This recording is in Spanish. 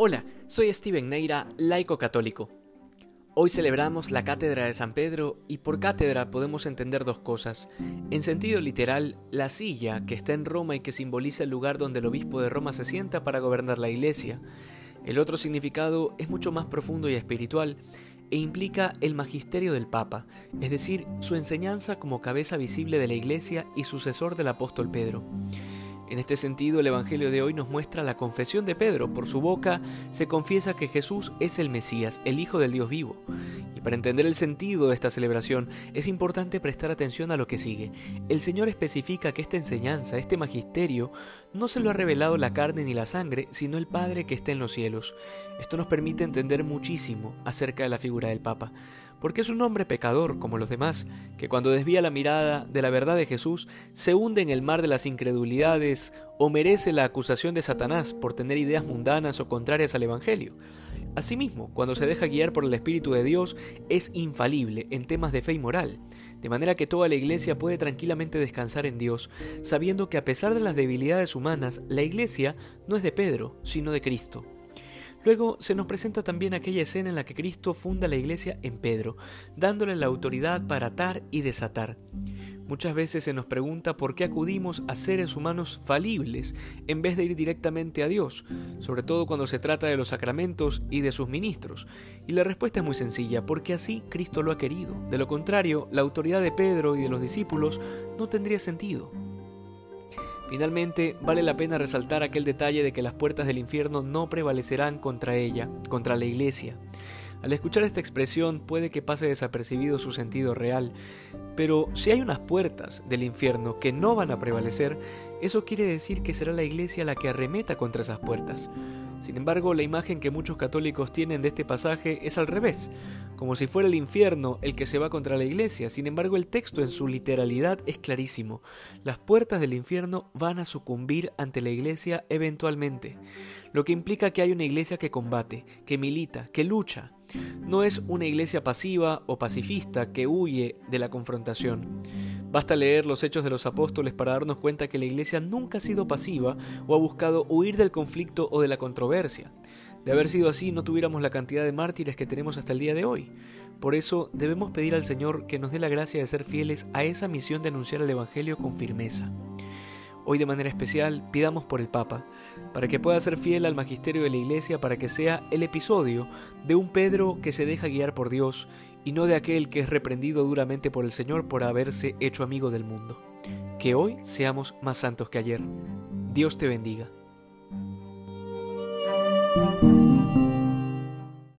Hola, soy Steven Neira, laico católico. Hoy celebramos la Cátedra de San Pedro y por cátedra podemos entender dos cosas. En sentido literal, la silla que está en Roma y que simboliza el lugar donde el obispo de Roma se sienta para gobernar la iglesia. El otro significado es mucho más profundo y espiritual e implica el magisterio del Papa, es decir, su enseñanza como cabeza visible de la iglesia y sucesor del apóstol Pedro. En este sentido, el Evangelio de hoy nos muestra la confesión de Pedro. Por su boca se confiesa que Jesús es el Mesías, el Hijo del Dios vivo. Y para entender el sentido de esta celebración es importante prestar atención a lo que sigue. El Señor especifica que esta enseñanza, este magisterio, no se lo ha revelado la carne ni la sangre, sino el Padre que está en los cielos. Esto nos permite entender muchísimo acerca de la figura del Papa porque es un hombre pecador como los demás, que cuando desvía la mirada de la verdad de Jesús, se hunde en el mar de las incredulidades o merece la acusación de Satanás por tener ideas mundanas o contrarias al Evangelio. Asimismo, cuando se deja guiar por el Espíritu de Dios, es infalible en temas de fe y moral, de manera que toda la Iglesia puede tranquilamente descansar en Dios, sabiendo que a pesar de las debilidades humanas, la Iglesia no es de Pedro, sino de Cristo. Luego se nos presenta también aquella escena en la que Cristo funda la iglesia en Pedro, dándole la autoridad para atar y desatar. Muchas veces se nos pregunta por qué acudimos a seres humanos falibles en vez de ir directamente a Dios, sobre todo cuando se trata de los sacramentos y de sus ministros. Y la respuesta es muy sencilla, porque así Cristo lo ha querido. De lo contrario, la autoridad de Pedro y de los discípulos no tendría sentido. Finalmente, vale la pena resaltar aquel detalle de que las puertas del infierno no prevalecerán contra ella, contra la iglesia. Al escuchar esta expresión puede que pase desapercibido su sentido real, pero si hay unas puertas del infierno que no van a prevalecer, eso quiere decir que será la iglesia la que arremeta contra esas puertas. Sin embargo, la imagen que muchos católicos tienen de este pasaje es al revés, como si fuera el infierno el que se va contra la iglesia. Sin embargo, el texto en su literalidad es clarísimo. Las puertas del infierno van a sucumbir ante la iglesia eventualmente, lo que implica que hay una iglesia que combate, que milita, que lucha. No es una iglesia pasiva o pacifista que huye de la confrontación. Basta leer los hechos de los apóstoles para darnos cuenta que la Iglesia nunca ha sido pasiva o ha buscado huir del conflicto o de la controversia. De haber sido así, no tuviéramos la cantidad de mártires que tenemos hasta el día de hoy. Por eso debemos pedir al Señor que nos dé la gracia de ser fieles a esa misión de anunciar el Evangelio con firmeza. Hoy de manera especial pidamos por el Papa, para que pueda ser fiel al magisterio de la Iglesia, para que sea el episodio de un Pedro que se deja guiar por Dios y no de aquel que es reprendido duramente por el Señor por haberse hecho amigo del mundo. Que hoy seamos más santos que ayer. Dios te bendiga.